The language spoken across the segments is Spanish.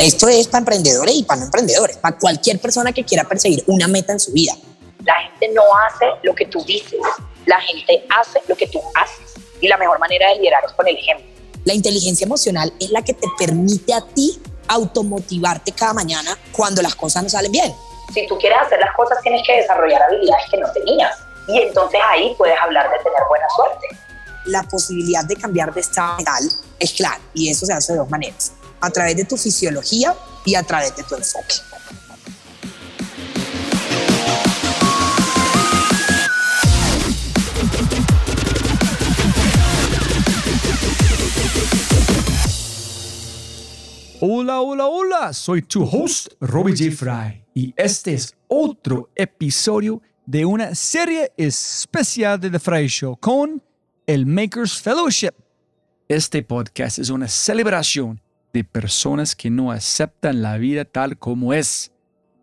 Esto es para emprendedores y para no emprendedores, para cualquier persona que quiera perseguir una meta en su vida. La gente no hace lo que tú dices, la gente hace lo que tú haces. Y la mejor manera de liderar es con el ejemplo. La inteligencia emocional es la que te permite a ti automotivarte cada mañana cuando las cosas no salen bien. Si tú quieres hacer las cosas, tienes que desarrollar habilidades que no tenías. Y entonces ahí puedes hablar de tener buena suerte. La posibilidad de cambiar de estado mental es clara y eso se hace de dos maneras a través de tu fisiología y a través de tu enfoque. Hola, hola, hola, soy tu host, Robbie J. Fry, y este es otro episodio de una serie especial de The Fry Show con el Makers Fellowship. Este podcast es una celebración de personas que no aceptan la vida tal como es.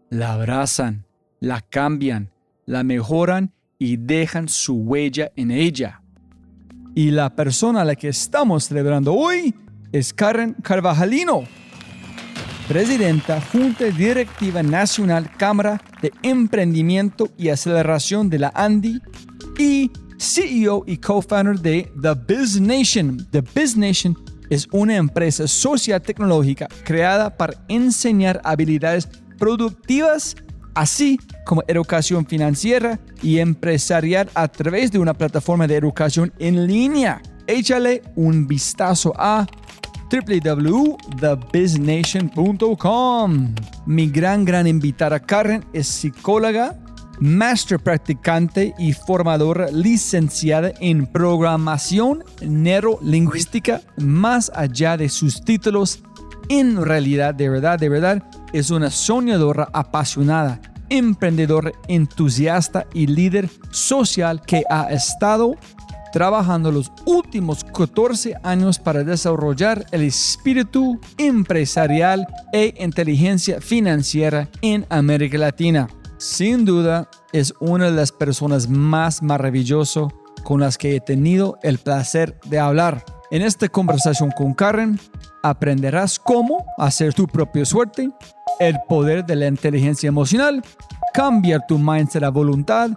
La abrazan, la cambian, la mejoran y dejan su huella en ella. Y la persona a la que estamos celebrando hoy es Karen Carvajalino, presidenta Junta Directiva Nacional Cámara de Emprendimiento y Aceleración de la ANDI y CEO y co-founder de The Biz Nation. The Biz Nation es una empresa social tecnológica creada para enseñar habilidades productivas, así como educación financiera y empresarial a través de una plataforma de educación en línea. Échale un vistazo a www.thebiznation.com. Mi gran, gran invitada Karen es psicóloga, master practicante y formadora licenciada en programación neurolingüística, más allá de sus títulos. En realidad, de verdad, de verdad, es una soñadora apasionada, emprendedora, entusiasta y líder social que ha estado trabajando los últimos 14 años para desarrollar el espíritu empresarial e inteligencia financiera en América Latina. Sin duda, es una de las personas más maravillosas con las que he tenido el placer de hablar. En esta conversación con Karen, aprenderás cómo hacer tu propia suerte, el poder de la inteligencia emocional, cambiar tu mindset a voluntad,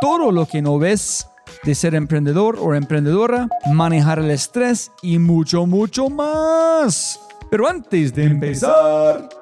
todo lo que no ves de ser emprendedor o emprendedora, manejar el estrés y mucho, mucho más. Pero antes de empezar...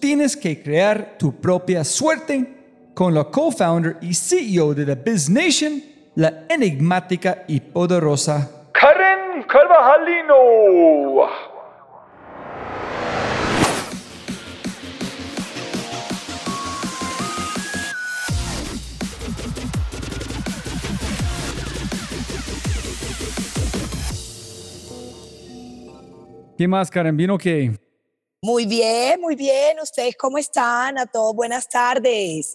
Tienes que crear tu propia suerte con la co-founder y CEO de The Biz Nation, la enigmática y poderosa Karen Carvajalino. ¿Qué más, Karen? ¿Vino qué? Muy bien, muy bien. ¿Ustedes cómo están? A todos buenas tardes.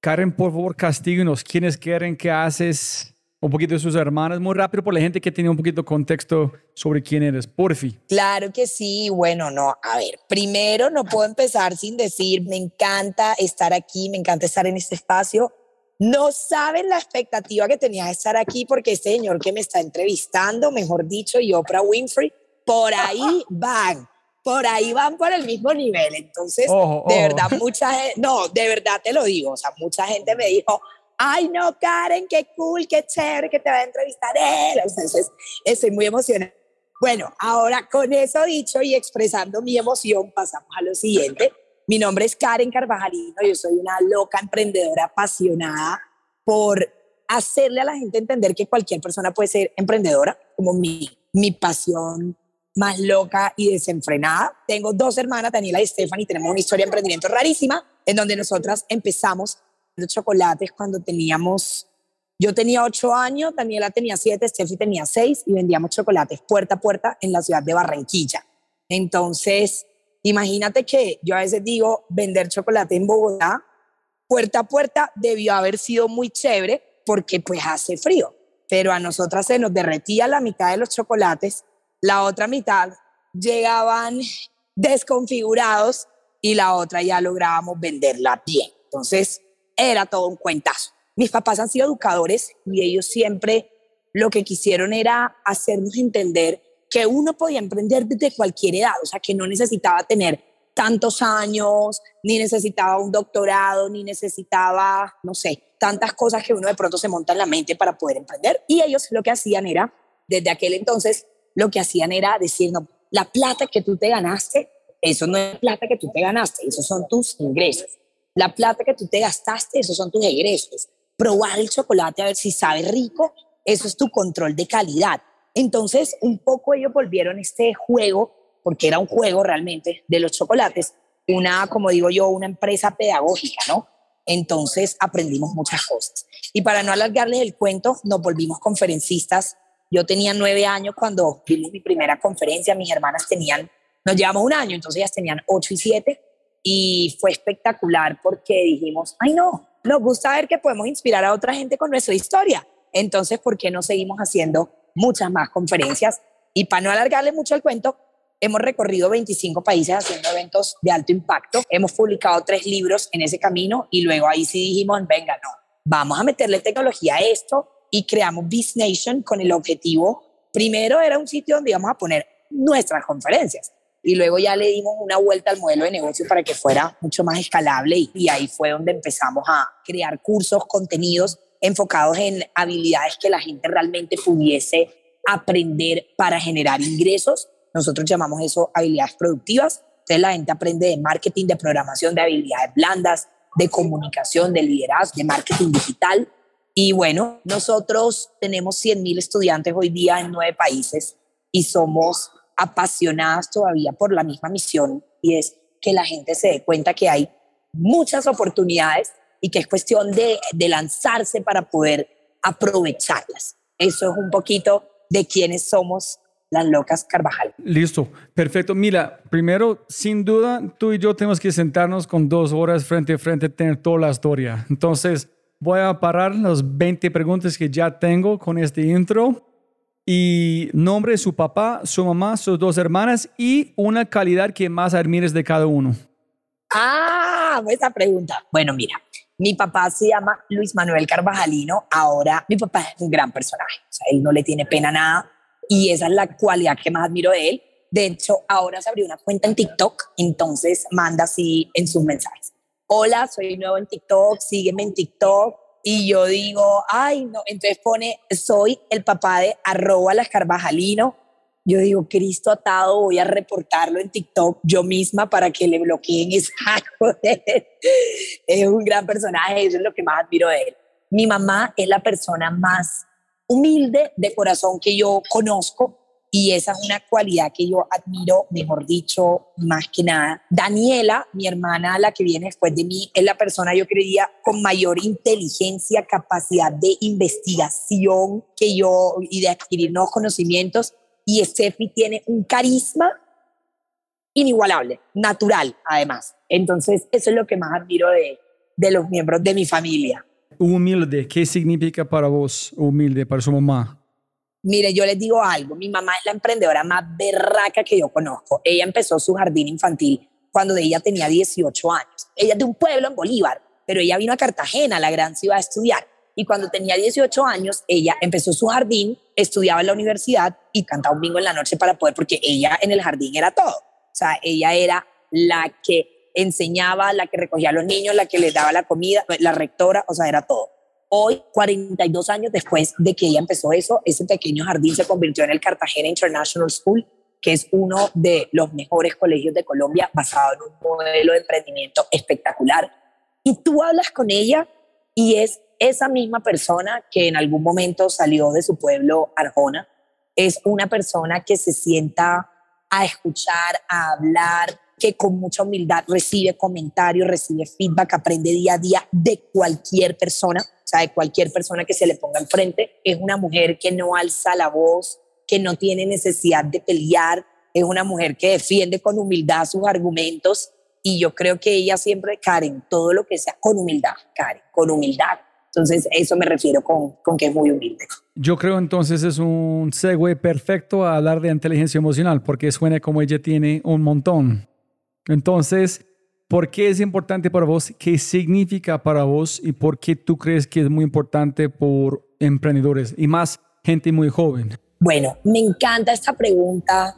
Karen, por favor, castíguenos. ¿Quiénes quieren que haces? Un poquito de sus hermanas, muy rápido por la gente que tiene un poquito de contexto sobre quién eres, porfi. Claro que sí, bueno, no, a ver, primero no puedo empezar sin decir, me encanta estar aquí, me encanta estar en este espacio. No saben la expectativa que tenía de estar aquí porque este señor que me está entrevistando, mejor dicho, y Oprah Winfrey, por ahí van, por ahí van por el mismo nivel. Entonces, de verdad, mucha gente, no, de verdad te lo digo, o sea, mucha gente me dijo, ay, no, Karen, qué cool, qué chévere que te va a entrevistar él. Entonces, estoy muy emocionada. Bueno, ahora con eso dicho y expresando mi emoción, pasamos a lo siguiente. Mi nombre es Karen Carvajalino, yo soy una loca emprendedora apasionada por hacerle a la gente entender que cualquier persona puede ser emprendedora, como mi, mi pasión más loca y desenfrenada. Tengo dos hermanas, Daniela y Stephanie, tenemos una historia de emprendimiento rarísima, en donde nosotras empezamos los chocolates cuando teníamos Yo tenía ocho años, Daniela tenía siete, Steffi tenía seis y vendíamos chocolates puerta a puerta en la ciudad de Barranquilla. Entonces, imagínate que yo a veces digo, vender chocolate en Bogotá, puerta a puerta, debió haber sido muy chévere porque pues hace frío, pero a nosotras se nos derretía la mitad de los chocolates, la otra mitad llegaban desconfigurados y la otra ya lográbamos venderla bien. Entonces, era todo un cuentazo. Mis papás han sido educadores y ellos siempre lo que quisieron era hacernos entender que uno podía emprender desde cualquier edad, o sea, que no necesitaba tener tantos años, ni necesitaba un doctorado, ni necesitaba, no sé, tantas cosas que uno de pronto se monta en la mente para poder emprender. Y ellos lo que hacían era, desde aquel entonces, lo que hacían era decir, la plata que tú te ganaste, eso no es plata que tú te ganaste, esos son tus ingresos. La plata que tú te gastaste, esos son tus egresos. Probar el chocolate a ver si sabe rico, eso es tu control de calidad. Entonces, un poco ellos volvieron este juego porque era un juego realmente de los chocolates, una, como digo yo, una empresa pedagógica, ¿no? Entonces aprendimos muchas cosas. Y para no alargarles el cuento, nos volvimos conferencistas. Yo tenía nueve años cuando vimos mi primera conferencia, mis hermanas tenían, nos llevamos un año, entonces ellas tenían ocho y siete, y fue espectacular porque dijimos, ay no, nos gusta ver que podemos inspirar a otra gente con nuestra historia. Entonces, ¿por qué no seguimos haciendo muchas más conferencias? Y para no alargarle mucho el cuento, Hemos recorrido 25 países haciendo eventos de alto impacto. Hemos publicado tres libros en ese camino y luego ahí sí dijimos, venga, no, vamos a meterle tecnología a esto y creamos Biz Nation con el objetivo, primero era un sitio donde íbamos a poner nuestras conferencias y luego ya le dimos una vuelta al modelo de negocio para que fuera mucho más escalable y, y ahí fue donde empezamos a crear cursos, contenidos enfocados en habilidades que la gente realmente pudiese aprender para generar ingresos nosotros llamamos eso habilidades productivas. Entonces la gente aprende de marketing, de programación, de habilidades blandas, de comunicación, de liderazgo, de marketing digital. Y bueno, nosotros tenemos 100 mil estudiantes hoy día en nueve países y somos apasionadas todavía por la misma misión y es que la gente se dé cuenta que hay muchas oportunidades y que es cuestión de, de lanzarse para poder aprovecharlas. Eso es un poquito de quiénes somos las locas Carvajal. Listo, perfecto. Mira, primero, sin duda, tú y yo tenemos que sentarnos con dos horas frente a frente, tener toda la historia. Entonces, voy a parar las 20 preguntas que ya tengo con este intro. Y nombre su papá, su mamá, sus dos hermanas y una calidad que más admires de cada uno. Ah, esa pregunta. Bueno, mira, mi papá se llama Luis Manuel Carvajalino. Ahora, mi papá es un gran personaje. O sea, él no le tiene pena nada y esa es la cualidad que más admiro de él. De hecho, ahora se abrió una cuenta en TikTok, entonces manda así en sus mensajes. Hola, soy nuevo en TikTok, sígueme en TikTok. Y yo digo, ay, no, entonces pone, soy el papá de arroba las Carvajalino. Yo digo, Cristo atado, voy a reportarlo en TikTok yo misma para que le bloqueen esa Es un gran personaje, eso es lo que más admiro de él. Mi mamá es la persona más humilde de corazón que yo conozco y esa es una cualidad que yo admiro, mejor dicho, más que nada. Daniela, mi hermana, la que viene después de mí, es la persona, yo creería, con mayor inteligencia, capacidad de investigación que yo y de adquirir nuevos conocimientos. Y Steffi tiene un carisma inigualable, natural, además. Entonces, eso es lo que más admiro de, de los miembros de mi familia humilde, ¿qué significa para vos humilde, para su mamá? Mire, yo les digo algo, mi mamá es la emprendedora más berraca que yo conozco. Ella empezó su jardín infantil cuando ella tenía 18 años. Ella es de un pueblo en Bolívar, pero ella vino a Cartagena, la gran ciudad, a estudiar. Y cuando tenía 18 años, ella empezó su jardín, estudiaba en la universidad y cantaba un bingo en la noche para poder, porque ella en el jardín era todo. O sea, ella era la que enseñaba, la que recogía a los niños, la que les daba la comida, la rectora, o sea, era todo. Hoy, 42 años después de que ella empezó eso, ese pequeño jardín se convirtió en el Cartagena International School, que es uno de los mejores colegios de Colombia, basado en un modelo de emprendimiento espectacular. Y tú hablas con ella y es esa misma persona que en algún momento salió de su pueblo, Arjona, es una persona que se sienta a escuchar, a hablar, que con mucha humildad recibe comentarios, recibe feedback, aprende día a día de cualquier persona. Sea, de cualquier persona que se le ponga enfrente. Es una mujer que no alza la voz, que no tiene necesidad de pelear, es una mujer que defiende con humildad sus argumentos y yo creo que ella siempre, Karen, todo lo que sea con humildad, Karen, con humildad. Entonces, eso me refiero con, con que es muy humilde. Yo creo entonces es un segue perfecto a hablar de inteligencia emocional, porque suena como ella tiene un montón. Entonces, ¿por qué es importante para vos? ¿Qué significa para vos? ¿Y por qué tú crees que es muy importante por emprendedores y más gente muy joven? Bueno, me encanta esta pregunta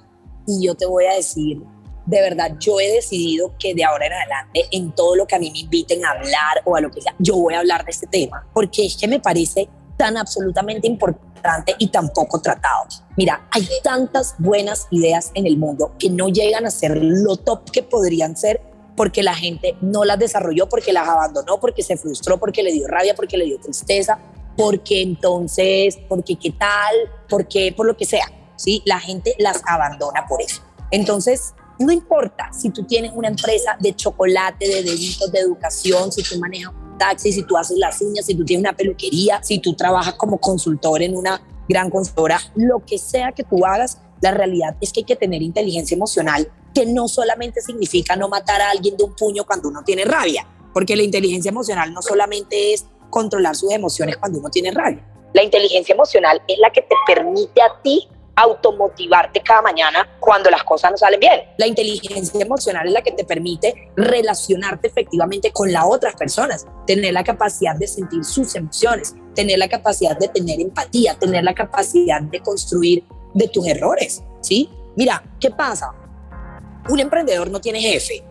y yo te voy a decir, de verdad, yo he decidido que de ahora en adelante, en todo lo que a mí me inviten a hablar o a lo que sea, yo voy a hablar de este tema, porque es que me parece tan absolutamente importante y tan poco tratado. Mira, hay tantas buenas ideas en el mundo que no llegan a ser lo top que podrían ser porque la gente no las desarrolló, porque las abandonó, porque se frustró, porque le dio rabia, porque le dio tristeza, porque entonces, porque qué tal, porque por lo que sea. ¿sí? La gente las abandona por eso. Entonces, no importa si tú tienes una empresa de chocolate, de deditos, de educación, si tú manejas un taxi, si tú haces las uñas, si tú tienes una peluquería, si tú trabajas como consultor en una gran consultora, lo que sea que tú hagas, la realidad es que hay que tener inteligencia emocional, que no solamente significa no matar a alguien de un puño cuando uno tiene rabia, porque la inteligencia emocional no solamente es controlar sus emociones cuando uno tiene rabia. La inteligencia emocional es la que te permite a ti automotivarte cada mañana cuando las cosas no salen bien. La inteligencia emocional es la que te permite relacionarte efectivamente con las otras personas, tener la capacidad de sentir sus emociones, tener la capacidad de tener empatía, tener la capacidad de construir de tus errores, ¿sí? Mira, ¿qué pasa? Un emprendedor no tiene jefe.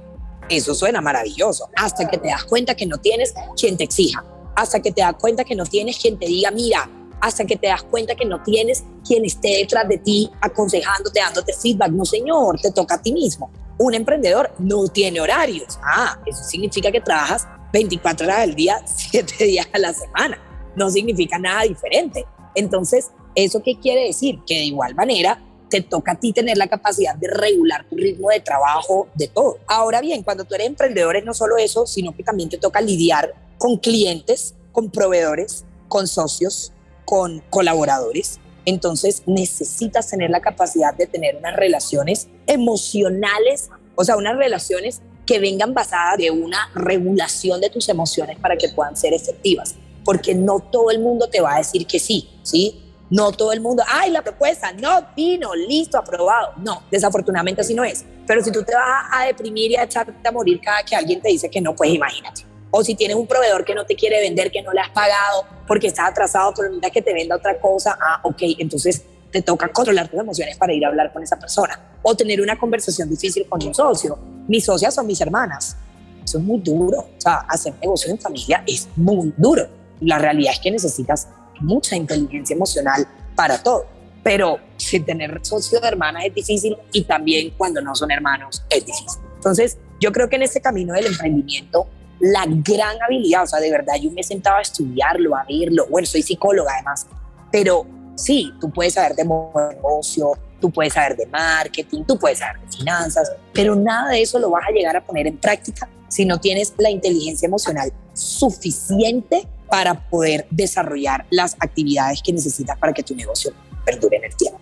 Eso suena maravilloso, hasta que te das cuenta que no tienes quien te exija, hasta que te das cuenta que no tienes quien te diga, mira, hasta que te das cuenta que no tienes quien esté detrás de ti aconsejándote, dándote feedback. No, señor, te toca a ti mismo. Un emprendedor no tiene horarios. Ah, eso significa que trabajas 24 horas al día, 7 días a la semana. No significa nada diferente. Entonces, ¿eso qué quiere decir? Que de igual manera te toca a ti tener la capacidad de regular tu ritmo de trabajo, de todo. Ahora bien, cuando tú eres emprendedor es no solo eso, sino que también te toca lidiar con clientes, con proveedores, con socios, con colaboradores. Entonces necesitas tener la capacidad de tener unas relaciones emocionales, o sea, unas relaciones que vengan basadas de una regulación de tus emociones para que puedan ser efectivas. Porque no todo el mundo te va a decir que sí, ¿sí? No todo el mundo, ay, la propuesta, no, vino, listo, aprobado. No, desafortunadamente así no es. Pero si tú te vas a deprimir y a echarte a morir cada que alguien te dice que no, pues imagínate. O si tienes un proveedor que no te quiere vender, que no le has pagado porque estás atrasado, pero necesitas que te venda otra cosa, ah, ok, entonces te toca controlar tus emociones para ir a hablar con esa persona. O tener una conversación difícil con un socio. Mis socias son mis hermanas. Eso es muy duro. O sea, hacer negocios en familia es muy duro. La realidad es que necesitas mucha inteligencia emocional para todo. Pero si tener socio de hermanas es difícil y también cuando no son hermanos es difícil. Entonces, yo creo que en este camino del emprendimiento la gran habilidad, o sea, de verdad yo me sentaba a estudiarlo, a verlo, bueno, soy psicóloga además, pero sí, tú puedes saber de negocio, tú puedes saber de marketing, tú puedes saber de finanzas, pero nada de eso lo vas a llegar a poner en práctica si no tienes la inteligencia emocional suficiente para poder desarrollar las actividades que necesitas para que tu negocio perdure en el tiempo.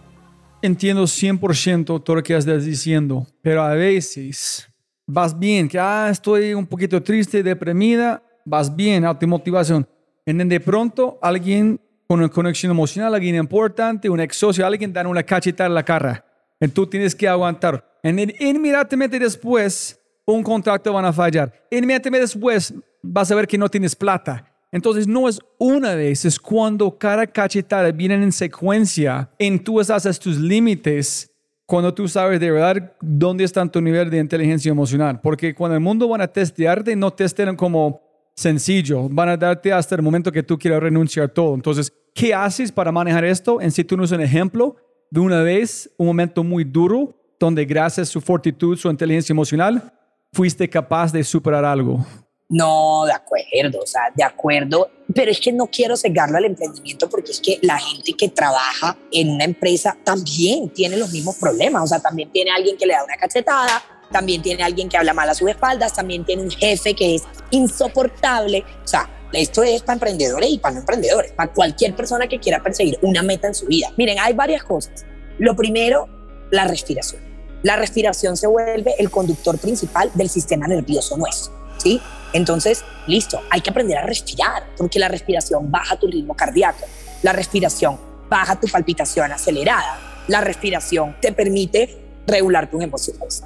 Entiendo 100% todo lo que estás diciendo, pero a veces vas bien, que ah, estoy un poquito triste, deprimida, vas bien, automotivación. Y de pronto alguien con una conexión emocional, alguien importante, un ex socio, alguien da una cachetada en la cara. Y tú tienes que aguantar. Y inmediatamente después, un contrato van a fallar. Inmediatamente después, vas a ver que no tienes plata. Entonces, no es una vez, es cuando cada cachetada viene en secuencia, en tú a tus límites cuando tú sabes de verdad dónde está tu nivel de inteligencia emocional. Porque cuando el mundo van a testearte, no testean como sencillo, van a darte hasta el momento que tú quieras renunciar a todo. Entonces, ¿qué haces para manejar esto? En si tú no es un ejemplo de una vez, un momento muy duro, donde gracias a su fortitud, su inteligencia emocional, fuiste capaz de superar algo. No, de acuerdo, o sea, de acuerdo, pero es que no quiero cegarlo al emprendimiento porque es que la gente que trabaja en una empresa también tiene los mismos problemas, o sea, también tiene alguien que le da una cachetada, también tiene alguien que habla mal a sus espaldas, también tiene un jefe que es insoportable, o sea, esto es para emprendedores y para no emprendedores, para cualquier persona que quiera perseguir una meta en su vida. Miren, hay varias cosas. Lo primero, la respiración. La respiración se vuelve el conductor principal del sistema nervioso nuestro, ¿sí? Entonces, listo, hay que aprender a respirar, porque la respiración baja tu ritmo cardíaco, la respiración baja tu palpitación acelerada, la respiración te permite regular tus emociones.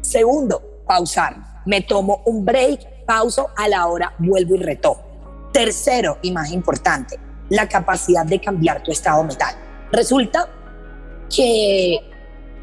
Segundo, pausar. Me tomo un break, pauso, a la hora vuelvo y retomo. Tercero, y más importante, la capacidad de cambiar tu estado mental. Resulta que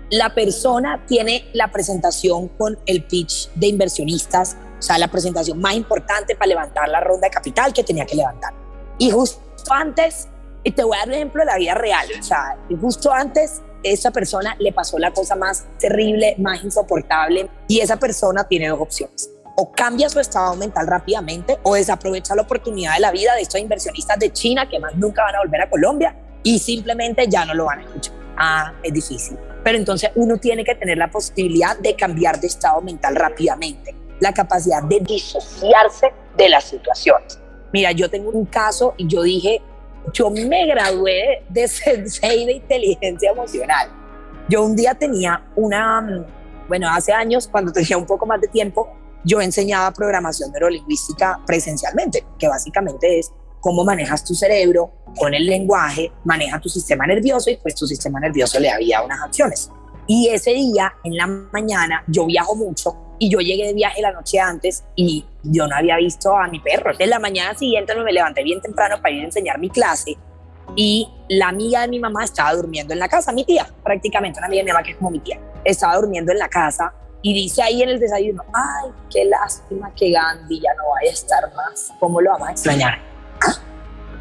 la persona tiene la presentación con el pitch de inversionistas, o sea, la presentación más importante para levantar la ronda de capital que tenía que levantar. Y justo antes, y te voy a dar un ejemplo de la vida real, o sea, justo antes esa persona le pasó la cosa más terrible, más insoportable, y esa persona tiene dos opciones. O cambia su estado mental rápidamente o desaprovecha la oportunidad de la vida de estos inversionistas de China que más nunca van a volver a Colombia y simplemente ya no lo van a escuchar. Ah, es difícil. Pero entonces uno tiene que tener la posibilidad de cambiar de estado mental rápidamente, la capacidad de disociarse de las situaciones. Mira, yo tengo un caso y yo dije, yo me gradué de Sensei de inteligencia emocional. Yo un día tenía una, bueno, hace años, cuando tenía un poco más de tiempo, yo enseñaba programación neurolingüística presencialmente, que básicamente es cómo manejas tu cerebro con el lenguaje, maneja tu sistema nervioso y pues tu sistema nervioso le había unas acciones. Y ese día, en la mañana, yo viajo mucho y yo llegué de viaje la noche antes y yo no había visto a mi perro. En la mañana siguiente me levanté bien temprano para ir a enseñar mi clase y la amiga de mi mamá estaba durmiendo en la casa, mi tía, prácticamente una amiga de mi mamá que es como mi tía, estaba durmiendo en la casa y dice ahí en el desayuno, ay, qué lástima que Gandhi ya no vaya a estar más, ¿cómo lo vamos a extrañar? ¿Ah?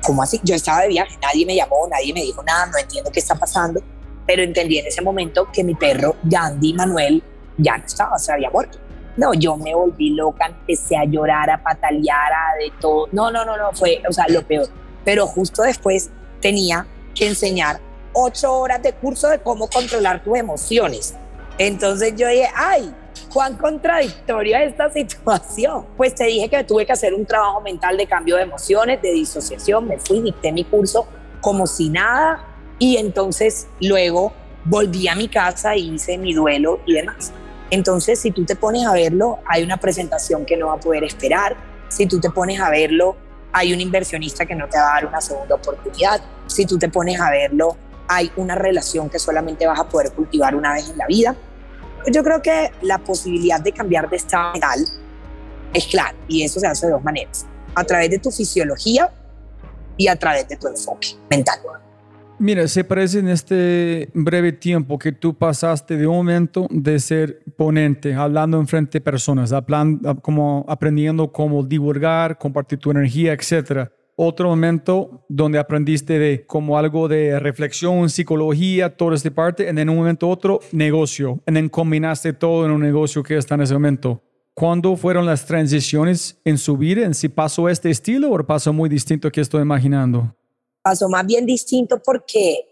¿Cómo así? Yo estaba de viaje, nadie me llamó, nadie me dijo nada, no entiendo qué está pasando, pero entendí en ese momento que mi perro Gandhi Manuel ya no estaba, se había muerto. No, yo me volví loca, empecé a llorar, a patalear, a de todo. No, no, no, no, fue, o sea, lo peor. Pero justo después tenía que enseñar ocho horas de curso de cómo controlar tus emociones. Entonces yo dije, ay, cuán contradictoria esta situación. Pues te dije que tuve que hacer un trabajo mental de cambio de emociones, de disociación, me fui, dicté mi curso como si nada y entonces luego volví a mi casa y hice mi duelo y demás. Entonces, si tú te pones a verlo, hay una presentación que no va a poder esperar. Si tú te pones a verlo, hay un inversionista que no te va a dar una segunda oportunidad. Si tú te pones a verlo, hay una relación que solamente vas a poder cultivar una vez en la vida. Yo creo que la posibilidad de cambiar de estado mental es clara y eso se hace de dos maneras, a través de tu fisiología y a través de tu enfoque mental. Mira, se parece en este breve tiempo que tú pasaste de un momento de ser ponente, hablando en frente de personas, como aprendiendo cómo divulgar, compartir tu energía, etcétera. Otro momento donde aprendiste de como algo de reflexión, psicología, toda esta parte, y en un momento otro, negocio. Y then combinaste todo en un negocio que está en ese momento. ¿Cuándo fueron las transiciones en su vida? ¿En si pasó este estilo o pasó muy distinto que estoy imaginando? Pasó más bien distinto porque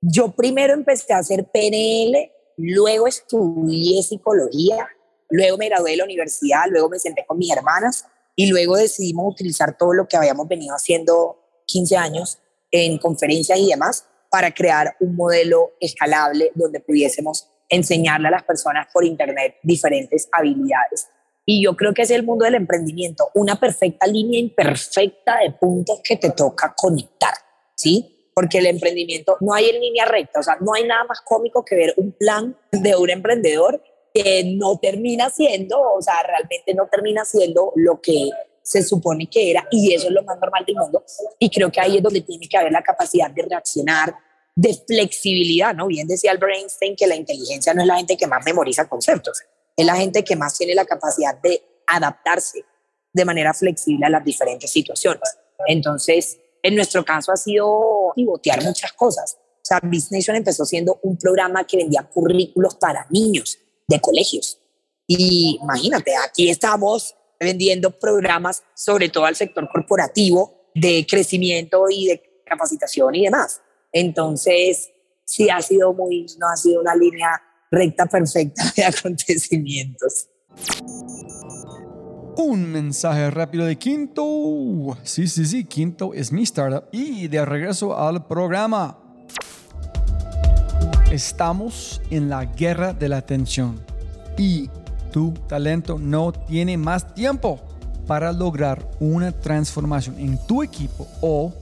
yo primero empecé a hacer PNL, luego estudié psicología, luego me gradué de la universidad, luego me senté con mis hermanas y luego decidimos utilizar todo lo que habíamos venido haciendo 15 años en conferencias y demás para crear un modelo escalable donde pudiésemos enseñarle a las personas por internet diferentes habilidades y yo creo que es el mundo del emprendimiento, una perfecta línea imperfecta de puntos que te toca conectar, ¿sí? Porque el emprendimiento no hay en línea recta, o sea, no hay nada más cómico que ver un plan de un emprendedor que no termina siendo, o sea, realmente no termina siendo lo que se supone que era, y eso es lo más normal del mundo. Y creo que ahí es donde tiene que haber la capacidad de reaccionar, de flexibilidad, ¿no? Bien decía Albert Einstein que la inteligencia no es la gente que más memoriza conceptos, es la gente que más tiene la capacidad de adaptarse de manera flexible a las diferentes situaciones. Entonces, en nuestro caso ha sido pivotear muchas cosas. O sea, Business Nation empezó siendo un programa que vendía currículos para niños de colegios. Y imagínate, aquí estamos vendiendo programas, sobre todo al sector corporativo, de crecimiento y de capacitación y demás. Entonces, sí ha sido muy, no ha sido una línea recta perfecta de acontecimientos. Un mensaje rápido de Quinto. Sí, sí, sí, Quinto es mi startup. Y de regreso al programa. Estamos en la guerra de la atención. Y tu talento no tiene más tiempo para lograr una transformación en tu equipo o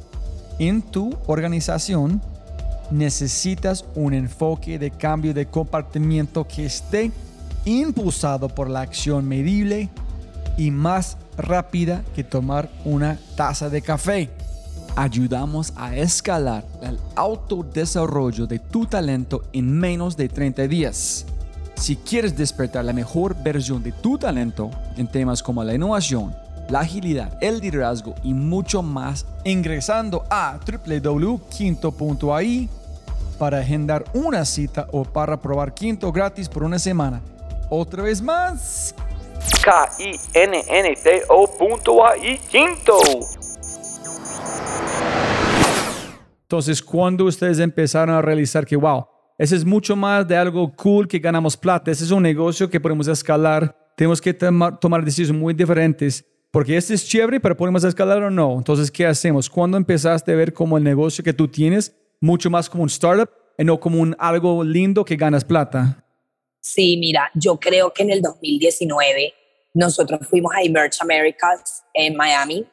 en tu organización, necesitas un enfoque de cambio de comportamiento que esté impulsado por la acción medible y más rápida que tomar una taza de café. Ayudamos a escalar el autodesarrollo de tu talento en menos de 30 días. Si quieres despertar la mejor versión de tu talento en temas como la innovación, la agilidad, el liderazgo y mucho más, ingresando a www.quinto.ai para agendar una cita o para probar Quinto gratis por una semana. Otra vez más. K-I-N-N-T-O.ai Quinto. Entonces, cuando ustedes empezaron a realizar que, wow, ese es mucho más de algo cool que ganamos plata. Ese es un negocio que podemos escalar. Tenemos que tomar decisiones muy diferentes. Porque este es chévere, pero podemos escalar o no. Entonces, ¿qué hacemos? ¿Cuándo empezaste a ver como el negocio que tú tienes mucho más como un startup y no como un algo lindo que ganas plata? Sí, mira, yo creo que en el 2019 nosotros fuimos a Emerge Americas en Miami.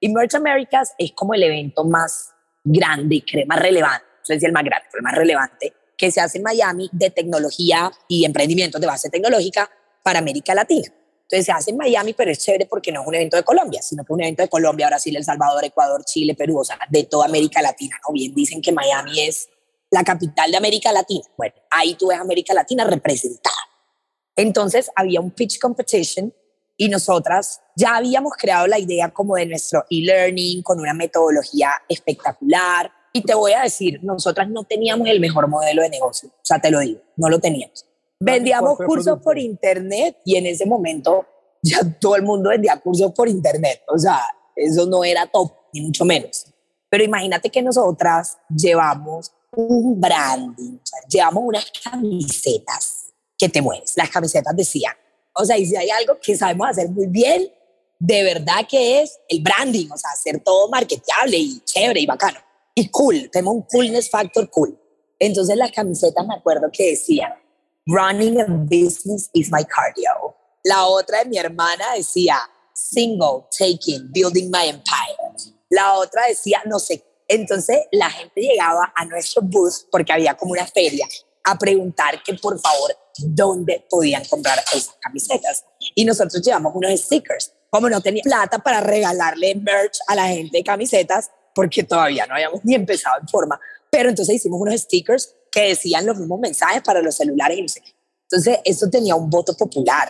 Emerge Americas es como el evento más grande y creo más relevante, no sé el más grande, pero el más relevante que se hace en Miami de tecnología y emprendimientos de base tecnológica para América Latina. Entonces se hace en Miami, pero es chévere porque no es un evento de Colombia, sino que es un evento de Colombia, Brasil, El Salvador, Ecuador, Chile, Perú, o sea, de toda América Latina, ¿no? Bien dicen que Miami es la capital de América Latina. Bueno, ahí tú ves América Latina representada. Entonces había un pitch competition y nosotras ya habíamos creado la idea como de nuestro e-learning con una metodología espectacular, y te voy a decir, nosotras no teníamos el mejor modelo de negocio, o sea, te lo digo, no lo teníamos. Vendíamos cursos por internet y en ese momento ya todo el mundo vendía cursos por internet, o sea, eso no era top, ni mucho menos. Pero imagínate que nosotras llevamos un branding, o sea, llevamos unas camisetas que te mueves. Las camisetas decían, o sea, y si hay algo que sabemos hacer muy bien, de verdad que es el branding, o sea, hacer todo marketeable y chévere y bacano y cool, tenemos un coolness factor cool. Entonces las camisetas me acuerdo que decían, running a business is my cardio. La otra de mi hermana decía, single, taking, building my empire. La otra decía, no sé. Entonces la gente llegaba a nuestro booth, porque había como una feria, a preguntar que por favor, ¿dónde podían comprar esas camisetas? Y nosotros llevamos unos stickers. Como no tenía plata para regalarle merch a la gente de camisetas, porque todavía no habíamos ni empezado en forma. Pero entonces hicimos unos stickers que decían los mismos mensajes para los celulares y no sé. Entonces, eso tenía un voto popular,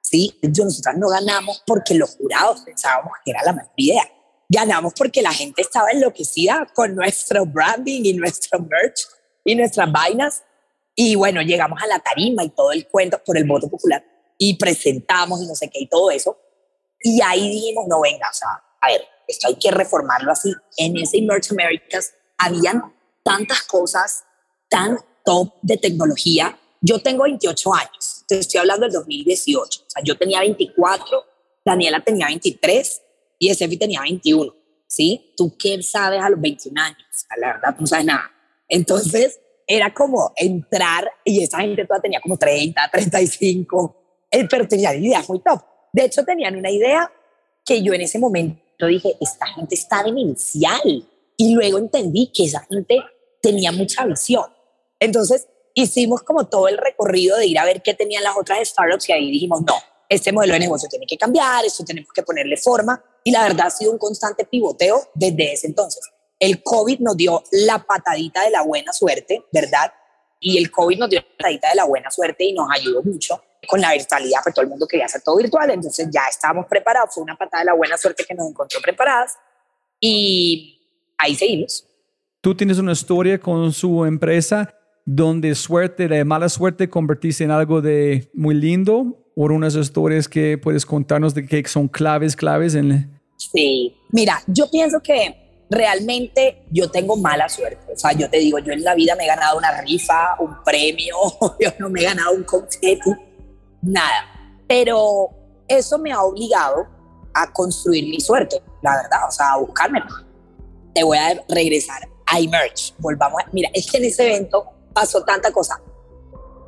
¿sí? Yo, nosotros no ganamos porque los jurados pensábamos que era la mejor idea. Ganamos porque la gente estaba enloquecida con nuestro branding y nuestro merch y nuestras vainas. Y bueno, llegamos a la tarima y todo el cuento por el voto popular y presentamos y no sé qué y todo eso. Y ahí dijimos, no, venga, o sea, a ver, esto hay que reformarlo así. En ese Emerge Americas habían tantas cosas tan top de tecnología. Yo tengo 28 años, te estoy hablando del 2018. O sea, yo tenía 24, Daniela tenía 23 y Steffi tenía 21. ¿Sí? ¿Tú qué sabes a los 21 años? La verdad, tú no sabes nada. Entonces, era como entrar y esa gente toda tenía como 30, 35, pero tenían ideas muy top. De hecho, tenían una idea que yo en ese momento dije, esta gente está demencial. Y luego entendí que esa gente tenía mucha visión. Entonces hicimos como todo el recorrido de ir a ver qué tenían las otras startups y ahí dijimos, no, este modelo de negocio tiene que cambiar, esto tenemos que ponerle forma. Y la verdad ha sido un constante pivoteo desde ese entonces. El COVID nos dio la patadita de la buena suerte, ¿verdad? Y el COVID nos dio la patadita de la buena suerte y nos ayudó mucho con la virtualidad, pues todo el mundo quería hacer todo virtual, entonces ya estábamos preparados, fue una patada de la buena suerte que nos encontró preparadas y ahí seguimos. Tú tienes una historia con su empresa donde suerte, de mala suerte, convertiste en algo de muy lindo, o unas historias que puedes contarnos de que son claves, claves en... Sí, mira, yo pienso que realmente yo tengo mala suerte. O sea, yo te digo, yo en la vida me he ganado una rifa, un premio, yo no me he ganado un confeti nada. Pero eso me ha obligado a construir mi suerte, la verdad, o sea, a buscarme. Te voy a regresar a Emerge. Volvamos a, mira, es que en ese evento pasó tanta cosa.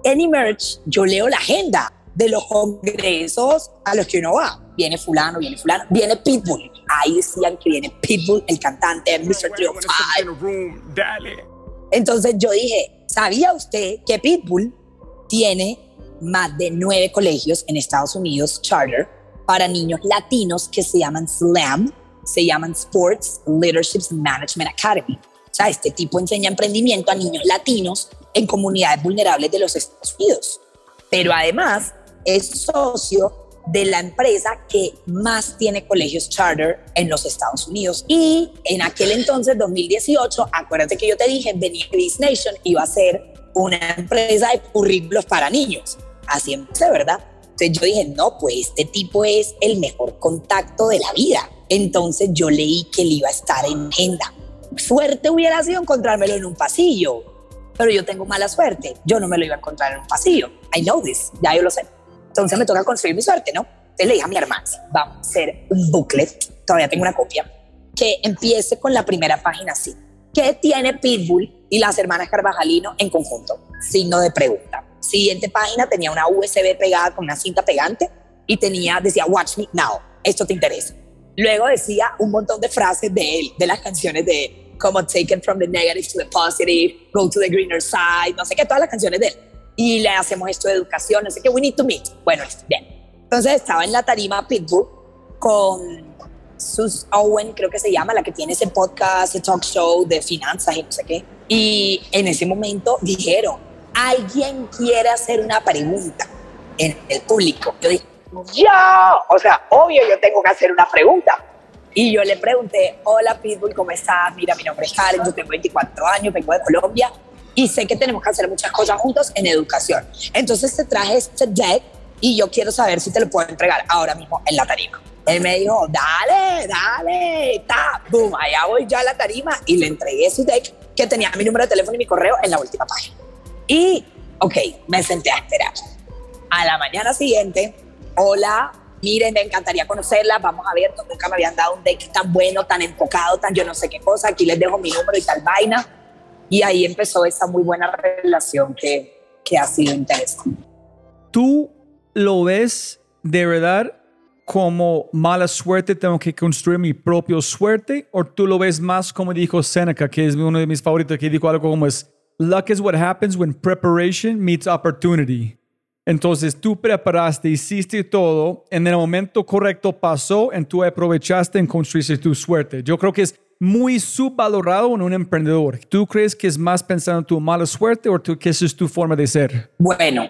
En Emerge yo leo la agenda de los congresos a los que uno va. Viene fulano, viene fulano, viene Pitbull. Ahí decían que viene Pitbull, el cantante, Mr. 305. Entonces yo dije, ¿sabía usted que Pitbull tiene más de nueve colegios en Estados Unidos, charter, para niños latinos que se llaman SLAM, se llaman Sports Leadership Management Academy. O sea, este tipo enseña emprendimiento a niños latinos en comunidades vulnerables de los Estados Unidos. Pero además es socio de la empresa que más tiene colegios charter en los Estados Unidos. Y en aquel entonces, 2018, acuérdate que yo te dije, venía Nation iba a ser una empresa de currículos para niños. Así empecé, ¿verdad? Entonces yo dije, no, pues este tipo es el mejor contacto de la vida. Entonces yo leí que él iba a estar en agenda. Suerte hubiera sido encontrármelo en un pasillo, pero yo tengo mala suerte. Yo no me lo iba a encontrar en un pasillo. I know this, ya yo lo sé. Entonces me toca construir mi suerte, ¿no? Entonces le dije a mi hermana, vamos a hacer un booklet, todavía tengo una copia, que empiece con la primera página así. ¿Qué tiene Pitbull y las hermanas Carvajalino en conjunto? Signo de pregunta. Siguiente página tenía una USB pegada con una cinta pegante y tenía, decía, Watch Me Now, esto te interesa. Luego decía un montón de frases de él, de las canciones de él, como Take it from the negative to the positive, Go to the greener side, no sé qué, todas las canciones de él y le hacemos esto de educación, no sé qué, we need to meet. Bueno, bien. Entonces estaba en la tarima Pitbull con Sus Owen, creo que se llama, la que tiene ese podcast, ese talk show de finanzas y no sé qué. Y en ese momento dijeron, alguien quiere hacer una pregunta en el público. Yo dije, yo, o sea, obvio yo tengo que hacer una pregunta. Y yo le pregunté, hola Pitbull, ¿cómo estás? Mira, mi nombre es Karen, yo tengo 24 años, vengo de Colombia y sé que tenemos que hacer muchas cosas juntos en educación. Entonces te traje este deck y yo quiero saber si te lo puedo entregar ahora mismo en la tarima. Él me dijo, dale, dale, ta, boom, allá voy yo a la tarima y le entregué su deck que tenía mi número de teléfono y mi correo en la última página. Y, ok, me senté a esperar. A la mañana siguiente, hola, miren, me encantaría conocerla, vamos a ver, nunca me habían dado un deck tan bueno, tan enfocado, tan yo no sé qué cosa, aquí les dejo mi número y tal vaina y ahí empezó esa muy buena relación que, que ha sido interesante. ¿Tú lo ves de verdad como mala suerte, tengo que construir mi propia suerte? ¿O tú lo ves más como dijo Seneca, que es uno de mis favoritos, que dijo algo como es, luck is what happens when preparation meets opportunity. Entonces tú preparaste, hiciste todo, en el momento correcto pasó, y tú aprovechaste en construir tu suerte. Yo creo que es muy subvalorado en un emprendedor. ¿Tú crees que es más pensando en tu mala suerte o tú, que esa es tu forma de ser? Bueno,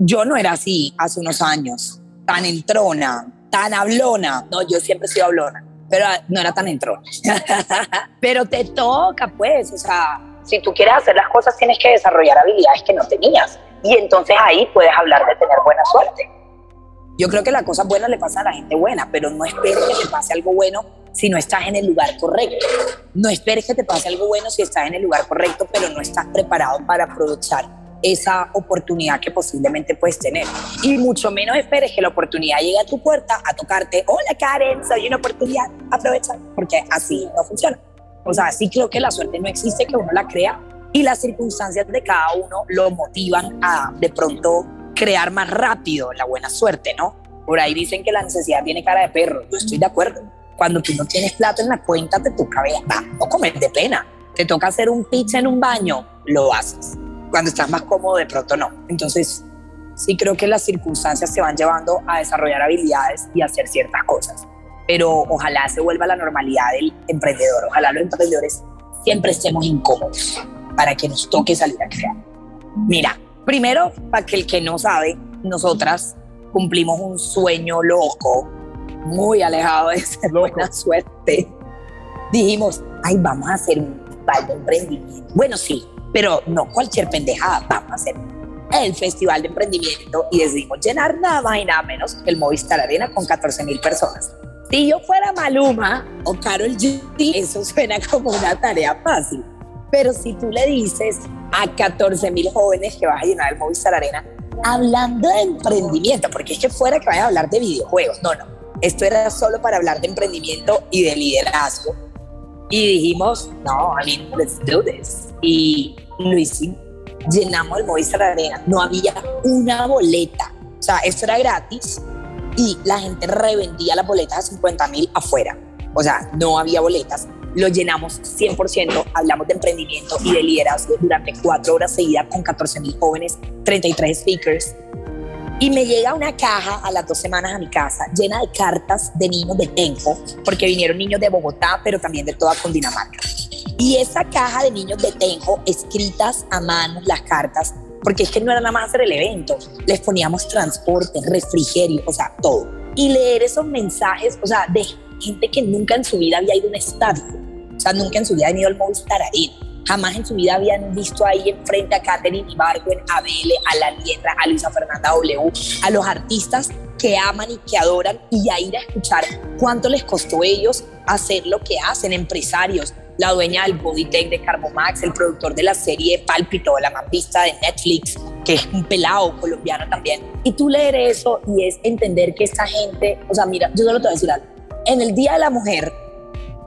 yo no era así hace unos años, tan entrona, tan hablona. No, yo siempre sido hablona, pero no era tan entrona. pero te toca, pues, o sea, si tú quieres hacer las cosas tienes que desarrollar habilidades que no tenías. Y entonces ahí puedes hablar de tener buena suerte. Yo creo que las cosas buenas le pasan a la gente buena, pero no esperes que te pase algo bueno si no estás en el lugar correcto. No esperes que te pase algo bueno si estás en el lugar correcto, pero no estás preparado para aprovechar esa oportunidad que posiblemente puedes tener. Y mucho menos esperes que la oportunidad llegue a tu puerta a tocarte, hola Karen, soy una oportunidad, aprovecha, porque así no funciona. O sea, sí creo que la suerte no existe, que uno la crea y las circunstancias de cada uno lo motivan a de pronto crear más rápido la buena suerte, ¿no? Por ahí dicen que la necesidad tiene cara de perro, yo estoy de acuerdo cuando tú no tienes plata en la cuenta, te toca va, no comer de pena. Te toca hacer un pizza en un baño, lo haces. Cuando estás más cómodo, de pronto no. Entonces, sí creo que las circunstancias se van llevando a desarrollar habilidades y hacer ciertas cosas. Pero ojalá se vuelva la normalidad del emprendedor. Ojalá los emprendedores siempre estemos incómodos para que nos toque salir a crear. Mira, primero, para que el que no sabe, nosotras cumplimos un sueño loco muy alejado de ser buena suerte, dijimos, ay, vamos a hacer un festival de emprendimiento. Bueno, sí, pero no cualquier pendejada, vamos a hacer el festival de emprendimiento y decidimos llenar nada más y nada menos que el Movistar Arena con 14 mil personas. Si yo fuera Maluma o Carol G, eso suena como una tarea fácil. Pero si tú le dices a 14 mil jóvenes que vas a llenar el Movistar Arena, hablando de emprendimiento, porque es que fuera que vaya a hablar de videojuegos, no, no, esto era solo para hablar de emprendimiento y de liderazgo. Y dijimos, no, I mean, let's do this. Y lo hicimos. Llenamos el Movistar Arena. No había una boleta. O sea, esto era gratis y la gente revendía las boletas a 50 mil afuera. O sea, no había boletas. Lo llenamos 100%. Hablamos de emprendimiento y de liderazgo durante cuatro horas seguidas con 14 mil jóvenes, 33 speakers. Y me llega una caja a las dos semanas a mi casa llena de cartas de niños de Tenjo, porque vinieron niños de Bogotá, pero también de toda Cundinamarca. Y esa caja de niños de Tenjo, escritas a mano, las cartas, porque es que no era nada más hacer el evento, les poníamos transporte, refrigerio, o sea, todo. Y leer esos mensajes, o sea, de gente que nunca en su vida había ido a un estadio, sea, nunca en su vida había ido al Movistar Arena jamás en su vida habían visto ahí enfrente a Katherine Ibargüen, a Bele, a La Liendra, a Luisa Fernanda W, a los artistas que aman y que adoran y a ir a escuchar cuánto les costó ellos hacer lo que hacen, empresarios, la dueña del Bodytech de Carbomax, el productor de la serie Pálpito, la más vista de Netflix, que es un pelado colombiano también. Y tú leer eso y es entender que esta gente, o sea, mira, yo solo te voy a decir algo. En el Día de la Mujer,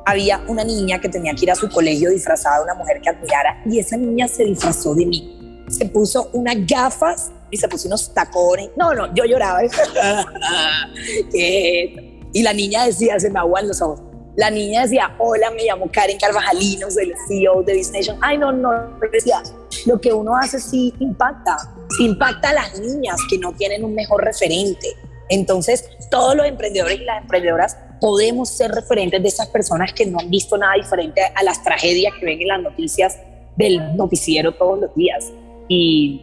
había una niña que tenía que ir a su colegio disfrazada de una mujer que admirara y esa niña se disfrazó de mí. Se puso unas gafas y se puso unos tacones. No, no, yo lloraba. y la niña decía, se me aguan los ojos. La niña decía, hola, me llamo Karen Carvajalino, soy el CEO de Disney. Ay, no, no, decía, lo que uno hace sí impacta, sí impacta a las niñas que no tienen un mejor referente. Entonces, todos los emprendedores y las emprendedoras podemos ser referentes de esas personas que no han visto nada diferente a las tragedias que ven en las noticias del noticiero todos los días. Y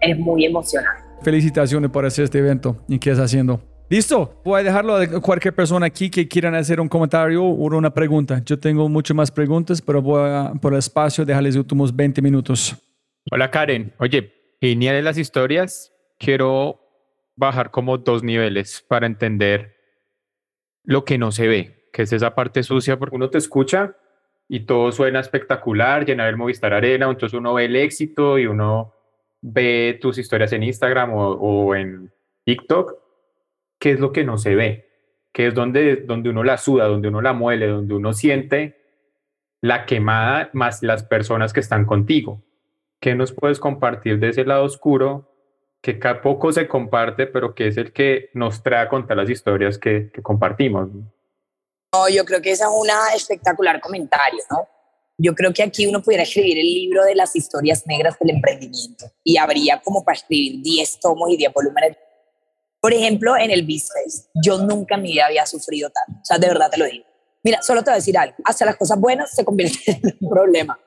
es muy emocionante. Felicitaciones por hacer este evento y qué estás haciendo. Listo, voy a dejarlo a cualquier persona aquí que quieran hacer un comentario o una pregunta. Yo tengo muchas más preguntas, pero voy a, por el espacio, dejarles los últimos 20 minutos. Hola Karen, oye, geniales las historias. Quiero bajar como dos niveles para entender lo que no se ve, que es esa parte sucia, porque uno te escucha y todo suena espectacular, llenar el Movistar Arena, entonces uno ve el éxito y uno ve tus historias en Instagram o, en TikTok, ¿qué es lo que no se ve? ¿Qué es donde, donde uno la suda, donde uno la muele, donde uno siente la quemada más las personas que están contigo. ¿Qué nos puedes compartir de ese lado oscuro que poco se comparte, pero que es el que nos trae a contar las historias que, compartimos. No, yo creo que ese es un espectacular comentario, ¿no? Yo creo que aquí uno pudiera escribir el libro de las historias negras del emprendimiento y habría como para escribir 10 tomos y 10 volúmenes. Por ejemplo, en el business, yo nunca en mi vida había sufrido tanto. O sea, de verdad te lo digo. Mira, solo te voy a decir algo. Hasta las cosas buenas se convierten en un problema.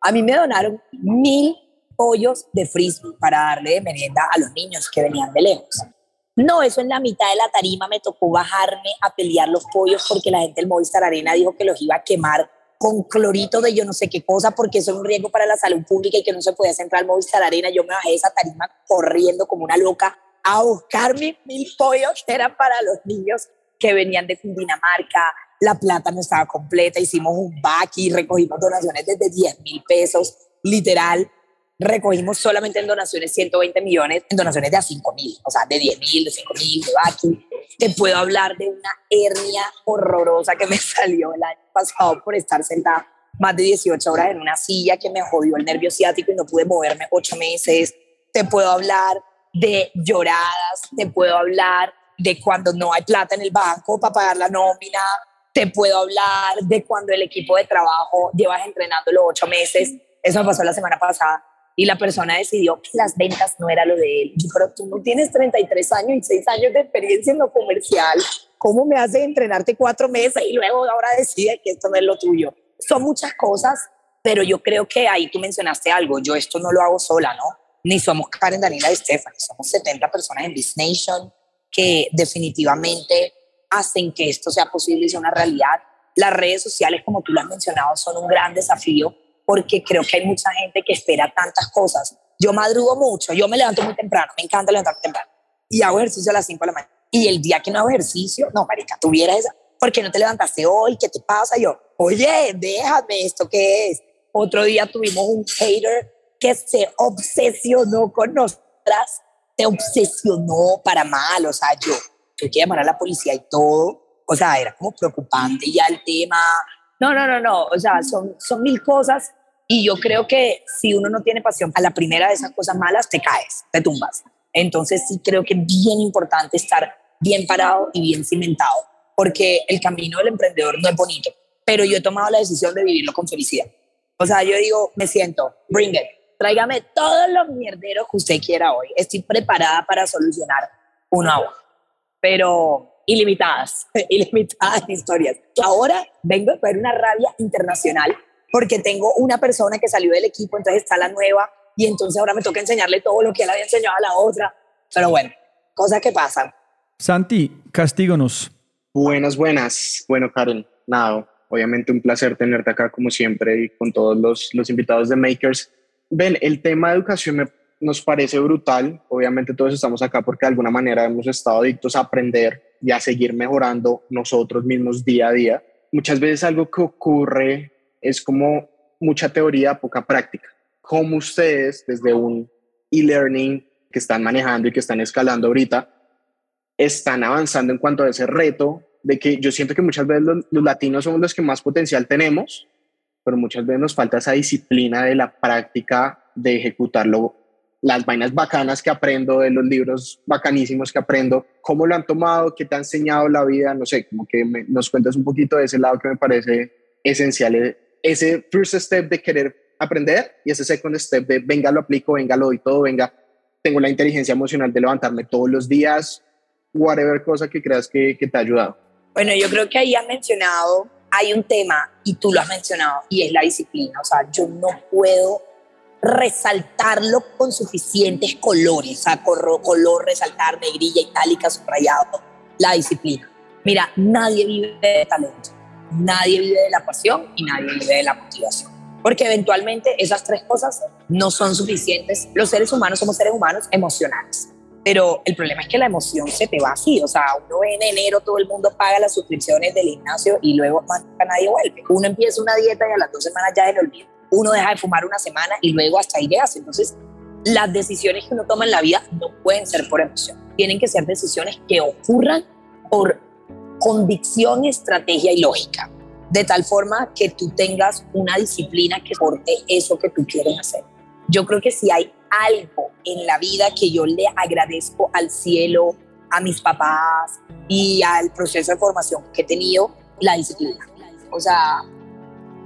A mí me donaron mil pollos de frisbee para darle de merienda a los niños que venían de lejos. No, eso en la mitad de la tarima me tocó bajarme a pelear los pollos porque la gente del Movistar Arena dijo que los iba a quemar con clorito de yo no sé qué cosa porque eso es un riesgo para la salud pública y que no se podía centrar al Movistar Arena. Yo me bajé de esa tarima corriendo como una loca a buscarme mil pollos que eran para los niños que venían de Cundinamarca. La plata no estaba completa, hicimos un back y recogimos donaciones desde 10 mil pesos, literal recogimos solamente en donaciones 120 millones, en donaciones de a 5 mil, o sea, de 10 mil, de 5 mil, de Baki. Te puedo hablar de una hernia horrorosa que me salió el año pasado por estar sentada más de 18 horas en una silla que me jodió el nervio ciático y no pude moverme 8 meses. Te puedo hablar de lloradas, te puedo hablar de cuando no hay plata en el banco para pagar la nómina, te puedo hablar de cuando el equipo de trabajo llevas entrenándolo 8 meses. Eso me pasó la semana pasada y la persona decidió que las ventas no era lo de él. Yo, pero tú no tienes 33 años y 6 años de experiencia en lo comercial. ¿Cómo me hace entrenarte cuatro meses y luego ahora decide que esto no es lo tuyo? Son muchas cosas, pero yo creo que ahí tú mencionaste algo. Yo esto no lo hago sola, ¿no? Ni somos Karen, Daniela y Stephanie. Somos 70 personas en This Nation que definitivamente hacen que esto sea posible y sea una realidad. Las redes sociales, como tú lo has mencionado, son un gran desafío porque creo que hay mucha gente que espera tantas cosas. Yo madrugo mucho, yo me levanto muy temprano, me encanta levantarme temprano y hago ejercicio a las 5 de la mañana. Y el día que no hago ejercicio, no, marica, tuviera esa, ¿por qué no te levantaste hoy? ¿Qué te pasa? Yo, oye, déjame, ¿esto qué es? Otro día tuvimos un hater que se obsesionó con nosotras te obsesionó para mal, o sea, yo tuve que llamar a la policía y todo, o sea, era como preocupante ya el tema. No, no, no, no, o sea, son, son mil cosas y yo creo que si uno no tiene pasión a la primera de esas cosas malas, te caes, te tumbas. Entonces sí creo que es bien importante estar bien parado y bien cimentado, porque el camino del emprendedor no es bonito, pero yo he tomado la decisión de vivirlo con felicidad. O sea, yo digo, me siento, bring it, tráigame todos los mierderos que usted quiera hoy. Estoy preparada para solucionar uno a uno. Pero ilimitadas, ilimitadas historias. Ahora vengo a ver una rabia internacional porque tengo una persona que salió del equipo, entonces está la nueva y entonces ahora me toca enseñarle todo lo que él había enseñado a la otra. Pero bueno, cosas que pasan. Santi, castíganos. Buenas, buenas. Bueno, Karen, nada, obviamente un placer tenerte acá como siempre y con todos los, los invitados de Makers. Ven, el tema de educación nos parece brutal. Obviamente todos estamos acá porque de alguna manera hemos estado adictos a aprender y a seguir mejorando nosotros mismos día a día. Muchas veces algo que ocurre es como mucha teoría, poca práctica. Como ustedes desde un e-learning que están manejando y que están escalando ahorita, están avanzando en cuanto a ese reto de que yo siento que muchas veces los, latinos somos los que más potencial tenemos, pero muchas veces nos falta esa disciplina de la práctica de ejecutarlo, las vainas bacanas que aprendo, de los libros bacanísimos que aprendo, cómo lo han tomado, qué te ha enseñado la vida, no sé, como que nos cuentas un poquito de ese lado que me parece esencial, ese first step de querer aprender y ese second step de venga, lo aplico, venga, lo doy todo, venga, tengo la inteligencia emocional de levantarme todos los días, whatever cosa que creas que, que te ha ayudado. Bueno, yo creo que ahí has mencionado hay un tema, y tú lo has mencionado, y es la disciplina. O sea, yo no puedo resaltarlo con suficientes colores, o sea, color, resaltar, negrilla, itálica, subrayado, la disciplina. Mira, nadie vive de talento, nadie vive de la pasión y nadie vive de la motivación. Porque eventualmente esas tres cosas no son suficientes. Los seres humanos somos seres humanos emocionales pero el problema es que la emoción se te va así, o sea, uno en enero todo el mundo paga las suscripciones del gimnasio y luego a nadie vuelve. Uno empieza una dieta y a las dos semanas ya se le olvida. Uno deja de fumar una semana y luego hasta ahí llegas. Entonces, las decisiones que uno toma en la vida no pueden ser por emoción. Tienen que ser decisiones que ocurran por convicción, estrategia y lógica. De tal forma que tú tengas una disciplina que porte eso que tú quieres hacer. Yo creo que si hay algo en la vida que yo le agradezco al cielo, a mis papás y al proceso de formación que he tenido, la disciplina. O sea,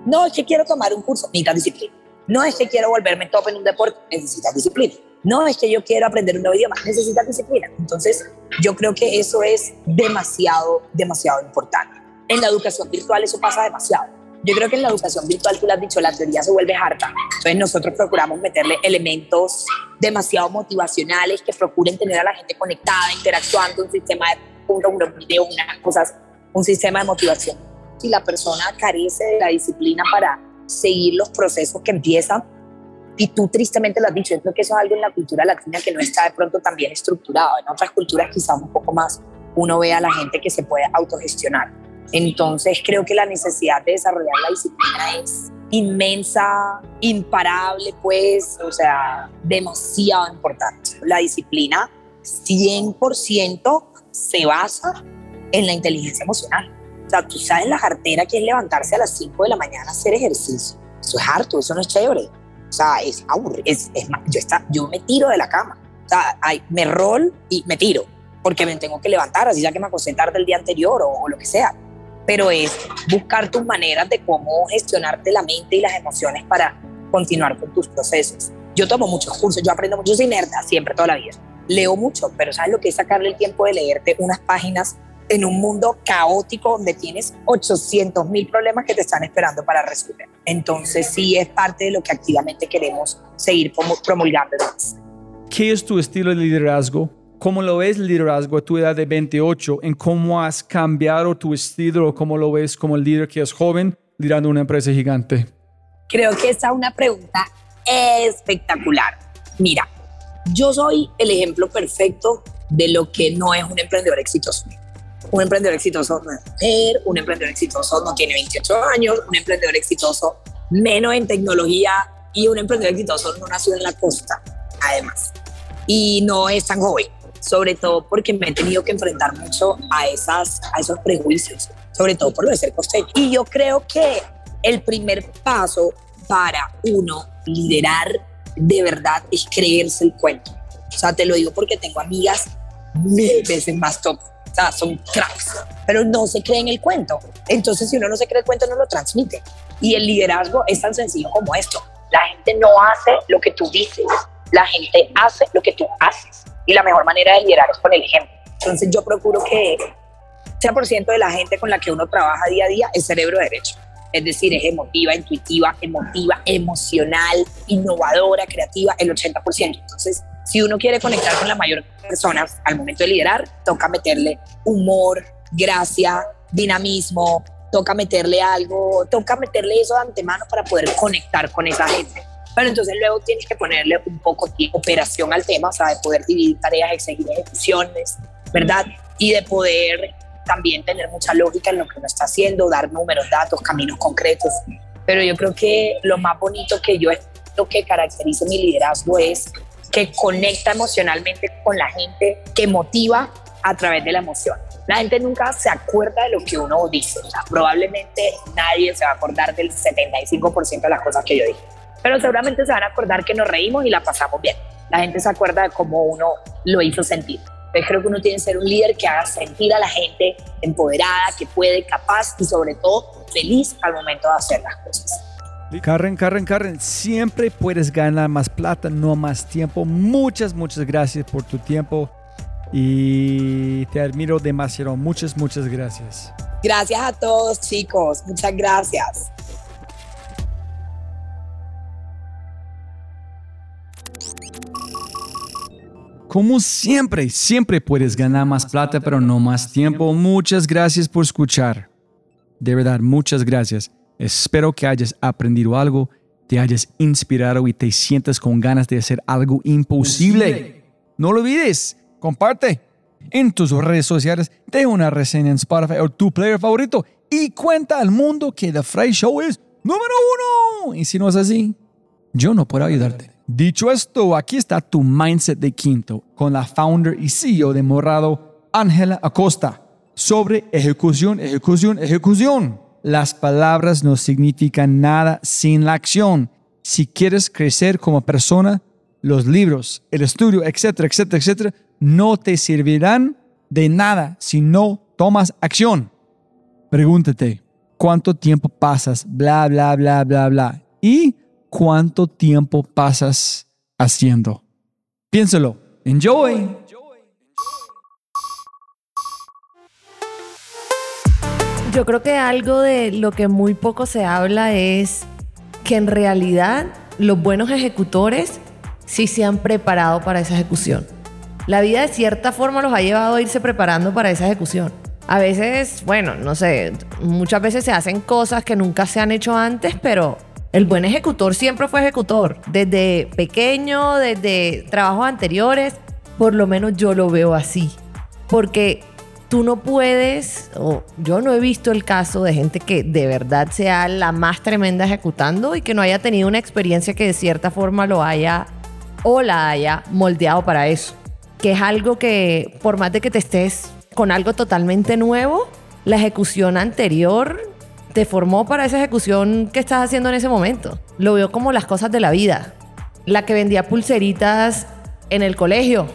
no es que quiero tomar un curso, necesitas disciplina. No es que quiero volverme top en un deporte, necesitas disciplina. No es que yo quiero aprender un nuevo idioma, necesitas disciplina. Entonces, yo creo que eso es demasiado, demasiado importante. En la educación virtual eso pasa demasiado yo creo que en la educación virtual, tú lo has dicho, la teoría se vuelve harta. Entonces nosotros procuramos meterle elementos demasiado motivacionales que procuren tener a la gente conectada, interactuando, un sistema de un video, unas cosas, un sistema de motivación. Si la persona carece de la disciplina para seguir los procesos que empiezan, y tú tristemente lo has dicho, yo creo que eso es algo en la cultura latina que no está de pronto tan bien estructurado. En otras culturas quizás un poco más uno ve a la gente que se puede autogestionar entonces creo que la necesidad de desarrollar la disciplina es inmensa, imparable, pues, o sea, demasiado importante. La disciplina 100% se basa en la inteligencia emocional. O sea, tú sabes la cartera que es levantarse a las 5 de la mañana a hacer ejercicio. Eso es harto, eso no es chévere. O sea, es aburrido. Es, yo, está, yo me tiro de la cama. O sea, me rol y me tiro porque me tengo que levantar, así ya que me acosté tarde el día anterior o lo que sea pero es buscar tus maneras de cómo gestionarte la mente y las emociones para continuar con tus procesos. Yo tomo muchos cursos, yo aprendo mucho, sin nerd siempre, toda la vida. Leo mucho, pero ¿sabes lo que es sacarle el tiempo de leerte unas páginas en un mundo caótico donde tienes 800 mil problemas que te están esperando para resolver? Entonces sí es parte de lo que activamente queremos seguir promulgando. ¿Qué es tu estilo de liderazgo? ¿Cómo lo ves el liderazgo a tu edad de 28? ¿En cómo has cambiado tu estilo? ¿Cómo lo ves como el líder que es joven liderando una empresa gigante? Creo que esa es una pregunta espectacular. Mira, yo soy el ejemplo perfecto de lo que no es un emprendedor exitoso. Un emprendedor exitoso no es mujer, un emprendedor exitoso no tiene 28 años, un emprendedor exitoso menos en tecnología y un emprendedor exitoso no nació en la costa, además. y no es tan joven, sobre todo porque me he tenido que enfrentar mucho a, esas, a esos prejuicios, sobre todo por lo de ser costeño. Y yo creo que el primer paso para uno liderar de verdad es creerse el cuento. O sea, te lo digo porque tengo amigas mil veces más top. O sea, son cracks, pero no se creen el cuento. Entonces, si uno no se cree el cuento, no lo transmite. Y el liderazgo es tan sencillo como esto. La gente no hace lo que tú dices, la gente hace lo que tú haces. Y la mejor manera de liderar es con el ejemplo. Entonces yo procuro que 100% de la gente con la que uno trabaja día a día es cerebro derecho. Es decir, es emotiva, intuitiva, emotiva, emocional, innovadora, creativa, el 80%. Entonces, si uno quiere conectar con la mayor personas al momento de liderar, toca meterle humor, gracia, dinamismo, toca meterle algo, toca meterle eso de antemano para poder conectar con esa gente. Pero entonces luego tienes que ponerle un poco de operación al tema, o sea, de poder dividir tareas, exigir ejecuciones, ¿verdad? Y de poder también tener mucha lógica en lo que uno está haciendo, dar números, datos, caminos concretos. Pero yo creo que lo más bonito que yo lo que caracteriza mi liderazgo es que conecta emocionalmente con la gente, que motiva a través de la emoción. La gente nunca se acuerda de lo que uno dice. Probablemente nadie se va a acordar del 75% de las cosas que yo dije. Pero seguramente se van a acordar que nos reímos y la pasamos bien. La gente se acuerda de cómo uno lo hizo sentir. Entonces creo que uno tiene que ser un líder que haga sentir a la gente empoderada, que puede, capaz y sobre todo feliz al momento de hacer las cosas. Karen, Karen, Karen, siempre puedes ganar más plata, no más tiempo. Muchas, muchas gracias por tu tiempo y te admiro demasiado. Muchas, muchas gracias. Gracias a todos chicos, muchas gracias. Como siempre, siempre puedes ganar más plata, pero no más tiempo. Muchas gracias por escuchar. De verdad, muchas gracias. Espero que hayas aprendido algo, te hayas inspirado y te sientas con ganas de hacer algo imposible. No lo olvides comparte en tus redes sociales, de una reseña en Spotify o tu player favorito y cuenta al mundo que The Fry Show es número uno. Y si no es así, yo no puedo ayudarte. Dicho esto, aquí está tu mindset de quinto con la founder y CEO de Morado, Ángela Acosta, sobre ejecución, ejecución, ejecución. Las palabras no significan nada sin la acción. Si quieres crecer como persona, los libros, el estudio, etcétera, etcétera, etcétera, no te servirán de nada si no tomas acción. Pregúntate, ¿cuánto tiempo pasas? Bla, bla, bla, bla, bla. ¿Y cuánto tiempo pasas haciendo? Piénselo. Enjoy. Yo creo que algo de lo que muy poco se habla es que en realidad los buenos ejecutores sí se han preparado para esa ejecución la vida de cierta forma los ha llevado a irse preparando para esa ejecución. A veces, bueno, no sé, muchas veces se hacen cosas que nunca se han hecho antes, pero el buen ejecutor siempre fue ejecutor. Desde pequeño, desde trabajos anteriores, por lo menos yo lo veo así. Porque tú no puedes, o yo no he visto el caso de gente que de verdad sea la más tremenda ejecutando y que no haya tenido una experiencia que de cierta forma lo haya o la haya moldeado para eso que es algo que por más de que te estés con algo totalmente nuevo, la ejecución anterior te formó para esa ejecución que estás haciendo en ese momento. Lo veo como las cosas de la vida. La que vendía pulseritas en el colegio,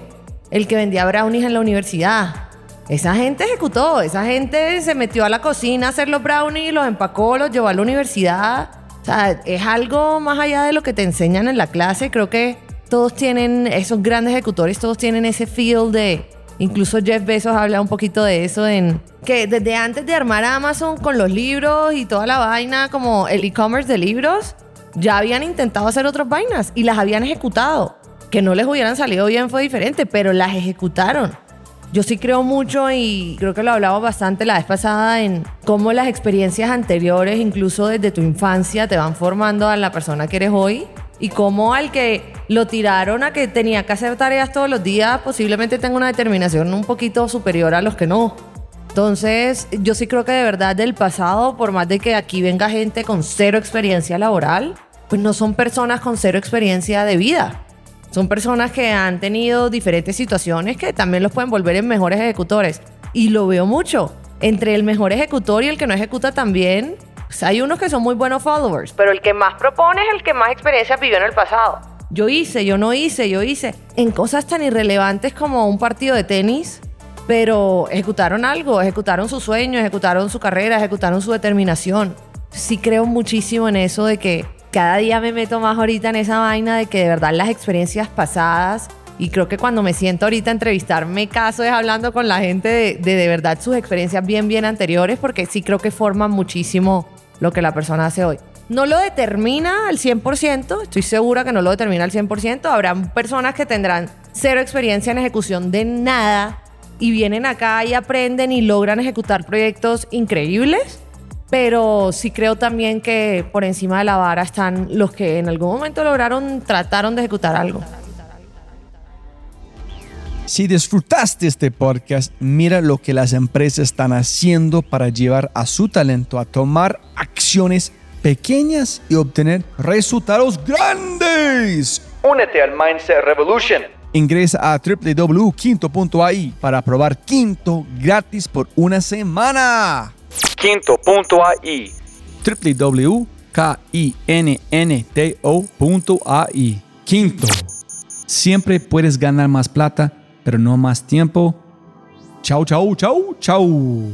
el que vendía brownies en la universidad. Esa gente ejecutó, esa gente se metió a la cocina a hacer los brownies, los empacó, los llevó a la universidad. O sea, es algo más allá de lo que te enseñan en la clase. Creo que todos tienen, esos grandes ejecutores, todos tienen ese feel de, incluso Jeff Bezos habla un poquito de eso, en que desde antes de armar Amazon con los libros y toda la vaina, como el e-commerce de libros, ya habían intentado hacer otras vainas y las habían ejecutado. Que no les hubieran salido bien fue diferente, pero las ejecutaron. Yo sí creo mucho y creo que lo hablamos bastante la vez pasada en cómo las experiencias anteriores, incluso desde tu infancia, te van formando a la persona que eres hoy y cómo al que lo tiraron a que tenía que hacer tareas todos los días, posiblemente tenga una determinación un poquito superior a los que no. Entonces, yo sí creo que de verdad del pasado, por más de que aquí venga gente con cero experiencia laboral, pues no son personas con cero experiencia de vida. Son personas que han tenido diferentes situaciones que también los pueden volver en mejores ejecutores. Y lo veo mucho. Entre el mejor ejecutor y el que no ejecuta también, pues, hay unos que son muy buenos followers, pero el que más propone es el que más experiencia vivió en el pasado. Yo hice, yo no hice, yo hice. En cosas tan irrelevantes como un partido de tenis, pero ejecutaron algo, ejecutaron su sueño, ejecutaron su carrera, ejecutaron su determinación. Sí creo muchísimo en eso de que cada día me meto más ahorita en esa vaina de que de verdad las experiencias pasadas y creo que cuando me siento ahorita a entrevistarme caso es hablando con la gente de, de, de verdad sus experiencias bien bien anteriores porque sí creo que forman muchísimo lo que la persona hace hoy. No lo determina al 100%, estoy segura que no lo determina al 100%. Habrá personas que tendrán cero experiencia en ejecución de nada y vienen acá y aprenden y logran ejecutar proyectos increíbles. Pero sí creo también que por encima de la vara están los que en algún momento lograron, trataron de ejecutar algo. Si disfrutaste este podcast, mira lo que las empresas están haciendo para llevar a su talento a tomar acciones pequeñas y obtener resultados grandes. Únete al Mindset Revolution. Ingresa a www.quinto.ai para probar Quinto gratis por una semana. Quinto.ai. www.kinnto.ai. Quinto. Siempre puedes ganar más plata, pero no más tiempo. Chau, chau, chau, chau.